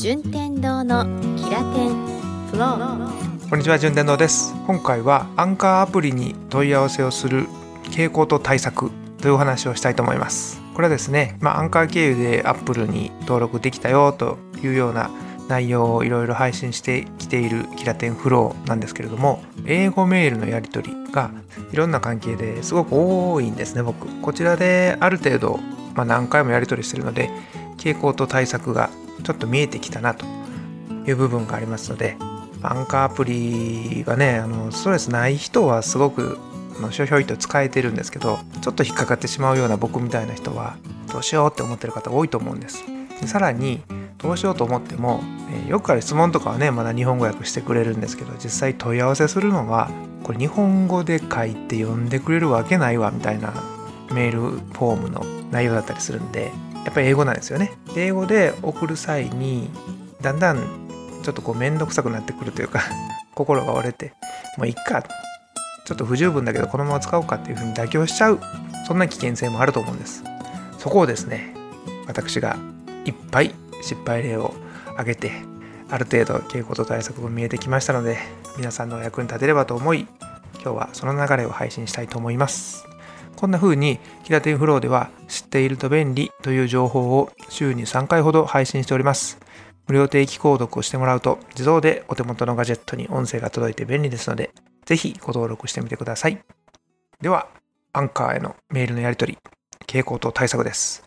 順天堂のキラテンフローこんにちは順天堂です。今回はアンカーアプリに問い合わせをする傾向と対策というお話をしたいと思います。これはですね、まあ、アンカー経由でアップルに登録できたよというような内容をいろいろ配信してきているキラテンフローなんですけれども英語メールのやり取りがいろんな関係ですごく多いんですね僕。こちらである程度、まあ、何回もやり取りしてるので傾向と対策がちょっと見えてきたなという部分がありますのでアンカーアプリはねあのストレスない人はすごくひょひょいと使えてるんですけどちょっと引っかかってしまうような僕みたいな人はどうしようって思ってる方多いと思うんです。でさらにどうしようと思っても、えよくある質問とかはねまだ日本語訳してくれるんですけど実際問い合わせするのはこれ日本語で書いて読んでくれるわけないわみたいなメールフォームの内容だったりするんでやっぱり英語なんですよね。英語で送る際にだんだんちょっとこう面倒くさくなってくるというか 心が折れてもういっかちょっと不十分だけどこのまま使おうかっていうふうに妥協しちゃう。そんな危険性もあると思うんです。そこをですね私がいっぱい失敗例を挙げてある程度傾向と対策も見えてきましたので皆さんのお役に立てればと思い今日はその流れを配信したいと思います。こんな風にキラテンフローでは知っていると便利という情報を週に3回ほど配信しております。無料定期購読をしてもらうと自動でお手元のガジェットに音声が届いて便利ですのでぜひご登録してみてください。ではアンカーへのメールのやり取り傾向と対策です。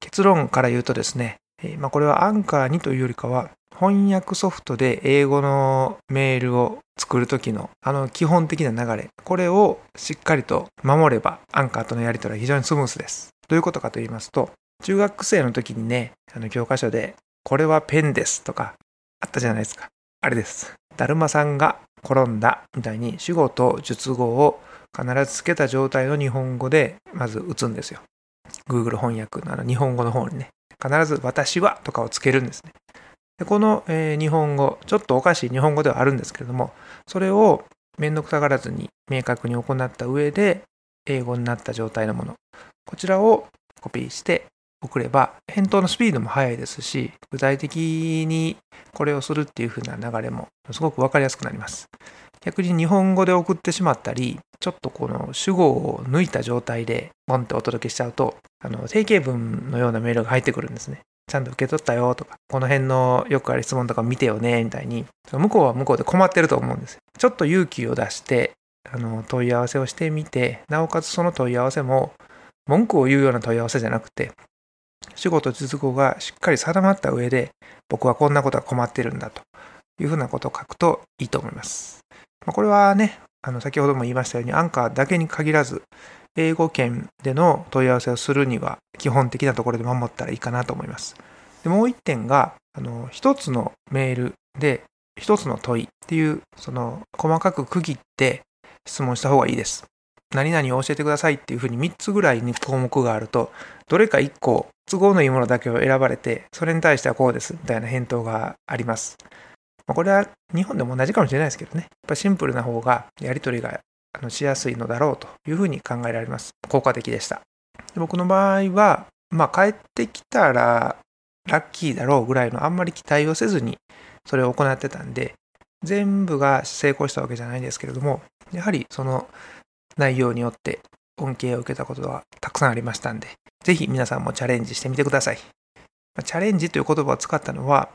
結論から言うとですねえまあ、これはアンカーにというよりかは翻訳ソフトで英語のメールを作る時のあの基本的な流れこれをしっかりと守ればアンカーとのやり取りは非常にスムースです。どういうことかと言いますと中学生の時にねあの教科書でこれはペンですとかあったじゃないですか。あれです。だるまさんが転んだみたいに主語と述語を必ずつけた状態の日本語でまず打つんですよ。Google 翻訳のあの日本語の方にね。必ず私はとかをつけるんですね。でこの、えー、日本語、ちょっとおかしい日本語ではあるんですけれども、それを面倒くさがらずに明確に行った上で、英語になった状態のもの、こちらをコピーして送れば、返答のスピードも速いですし、具体的にこれをするっていう風な流れもすごくわかりやすくなります。逆に日本語で送ってしまったり、ちょっとこの主語を抜いた状態でポンってお届けしちゃうと、あの定型文のようなメールが入ってくるんですね。ちゃんと受け取ったよとか、この辺のよくある質問とか見てよねみたいに、向こうは向こうで困ってると思うんですよ。ちょっと勇気を出して、あの問い合わせをしてみて、なおかつその問い合わせも文句を言うような問い合わせじゃなくて、主語と実語がしっかり定まった上で、僕はこんなことが困ってるんだというふうなことを書くといいと思います。まあ、これはね、あの先ほども言いましたように、アンカーだけに限らず、英語圏での問い合わせをするには、基本的なところで守ったらいいかなと思います。でもう一点が、あの一つのメールで、一つの問いっていう、その細かく区切って質問した方がいいです。何々を教えてくださいっていうふうに3つぐらいに項目があると、どれか1個都合のいいものだけを選ばれて、それに対してはこうですみたいな返答があります。まあ、これは日本でも同じかもしれないですけどね、やっぱシンプルな方がやり取りがしやすいのだろうというふうに考えられます。効果的でした。で僕の場合は、まあ、帰ってきたらラッキーだろうぐらいのあんまり期待をせずにそれを行ってたんで、全部が成功したわけじゃないんですけれども、やはりその内容によって恩恵を受けたことはたくさんありましたんで、ぜひ皆さんもチャレンジしてみてください。チャレンジという言葉を使ったのは、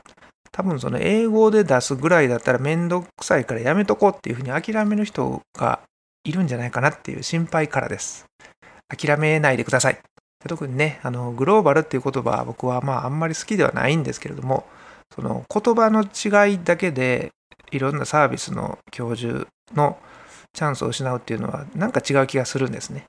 多分その英語で出すぐらいだったらめんどくさいからやめとこうっていうふうに諦める人がいるんじゃないかなっていう心配からです。諦めないでください。特にね、あのグローバルっていう言葉は僕はまああんまり好きではないんですけれども、その言葉の違いだけでいろんなサービスの教授のチャンスを失うっていうのはなんか違う気がするんですね。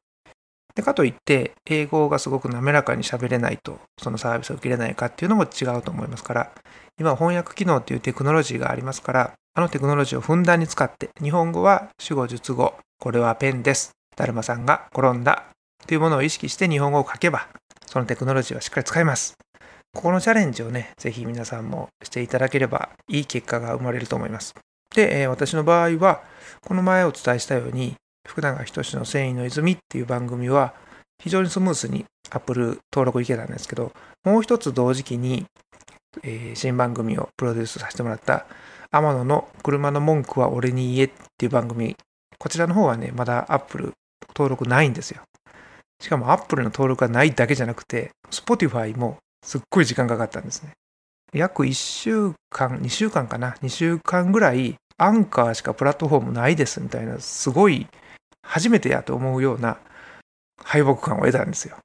でかといって英語がすごく滑らかに喋れないとそのサービスを受けれないかっていうのも違うと思いますから今翻訳機能っていうテクノロジーがありますからあのテクノロジーをふんだんに使って日本語は主語述語これはペンですだるまさんが転んだというものを意識して日本語を書けばそのテクノロジーはしっかり使えます。ここのチャレンジをねぜひ皆さんもしていただければいい結果が生まれると思います。で、私の場合はこの前お伝えしたように福永仁の繊維の泉っていう番組は非常にスムースに Apple 登録いけたんですけど、もう一つ同時期にえー、新番組をプロデュースさせてもらった天野の車の文句は俺に言えっていう番組、こちらの方はね、まだ Apple 登録ないんですよ。しかも Apple の登録がないだけじゃなくて、Spotify もすっごい時間かかったんですね。約1週間、2週間かな、2週間ぐらい、アンカーしかプラットフォームないですみたいな、すごい初めてやと思うような敗北感を得たんですよ。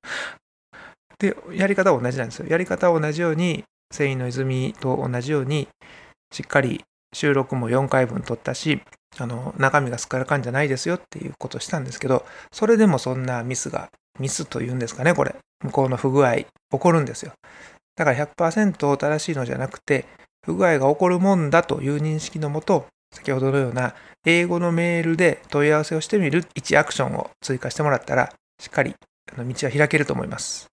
で、やり方は同じなんですよ。やり方は同じように、繊維の泉と同じように、しっかり収録も4回分撮ったし、あの、中身がすっからかんじゃないですよっていうことをしたんですけど、それでもそんなミスが、ミスというんですかね、これ。向こうの不具合、起こるんですよ。だから100%正しいのじゃなくて、不具合が起こるもんだという認識のもと、先ほどのような英語のメールで問い合わせをしてみる1アクションを追加してもらったら、しっかり道は開けると思います。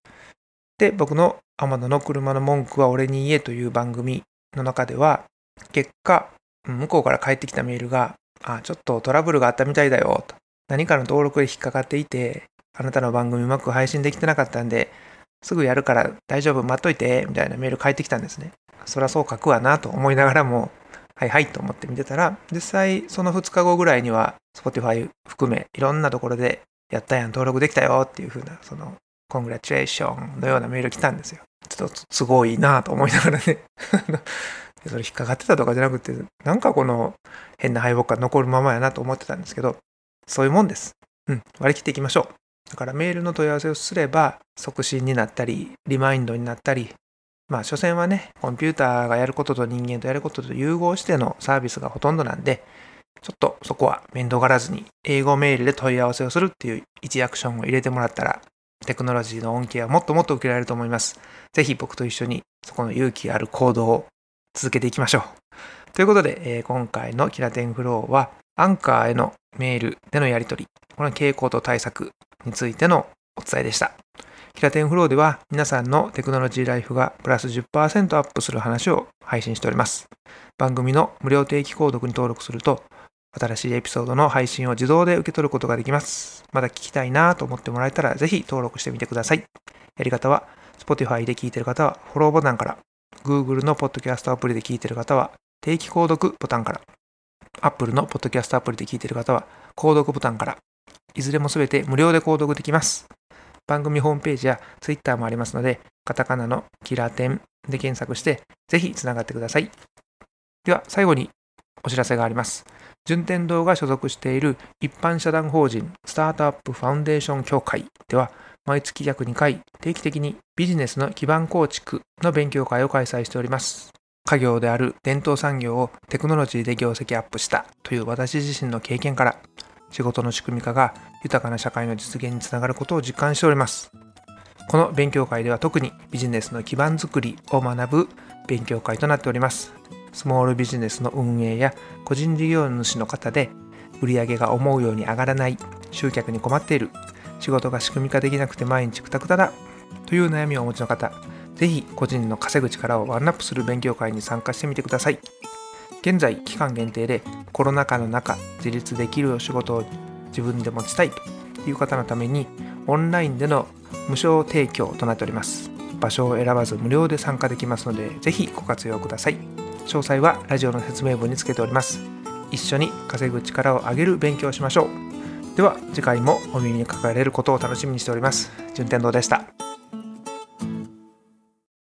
で、僕の天野の車の文句は俺に言えという番組の中では、結果、向こうから返ってきたメールが、あ、ちょっとトラブルがあったみたいだよ、と。何かの登録で引っかかっていて、あなたの番組うまく配信できてなかったんで、すぐやるから大丈夫、待っといて、みたいなメール返ってきたんですね。そりゃそう書くわなと思いながらも、はいはいと思って見てたら、実際その2日後ぐらいには、Spotify 含めいろんなところで、やったやん、登録できたよっていう風な、その、コングラチュレーションのようなメール来たんですよ。ちょっとすごいなと思いながらね それ引っかかってたとかじゃなくて、なんかこの変な敗北が残るままやなと思ってたんですけど、そういうもんです。うん、割り切っていきましょう。だからメールの問い合わせをすれば、促進になったり、リマインドになったり、まあ、所詮はね、コンピューターがやることと人間とやることと融合してのサービスがほとんどなんで、ちょっとそこは面倒がらずに、英語メールで問い合わせをするっていう1アクションを入れてもらったら、テクノロジーの恩恵はもっともっと受けられると思います。ぜひ僕と一緒にそこの勇気ある行動を続けていきましょう。ということで、えー、今回のキラテンフローは、アンカーへのメールでのやり取り、この傾向と対策についてのお伝えでした。キラテンフローでは皆さんのテクノロジーライフがプラス10%アップする話を配信しております。番組の無料定期購読に登録すると、新しいエピソードの配信を自動で受け取ることができます。まだ聞きたいなと思ってもらえたら、ぜひ登録してみてください。やり方は、Spotify で聞いている方はフォローボタンから、Google のポッドキャストアプリで聞いている方は定期購読ボタンから、Apple のポッドキャストアプリで聞いている方は購読ボタンから、いずれもすべて無料で購読できます。番組ホームページや Twitter もありますので、カタカナのキラテンで検索して、ぜひつながってください。では、最後にお知らせがあります。順天堂が所属している一般社団法人スタートアップファウンデーション協会では、毎月約2回、定期的にビジネスの基盤構築の勉強会を開催しております。家業である伝統産業をテクノロジーで業績アップしたという私自身の経験から、仕事の仕組み化が豊かな社会の実現につながることを実感しております。この勉強会では特にビジネスの基盤づくりを学ぶ勉強会となっております。スモールビジネスの運営や個人事業主の方で売上が思うように上がらない、集客に困っている、仕事が仕組み化できなくて毎日くたくただという悩みをお持ちの方、ぜひ個人の稼ぐ力をワンナップする勉強会に参加してみてください。現在期間限定でコロナ禍の中自立できるお仕事を自分で持ちたいという方のためにオンラインでの無償提供となっております。場所を選ばず無料で参加できますのでぜひご活用ください。詳細はラジオの説明文につけております。一緒に稼ぐ力を上げる勉強をしましょう。では次回もお耳にかかれることを楽しみにしております。順天堂でした。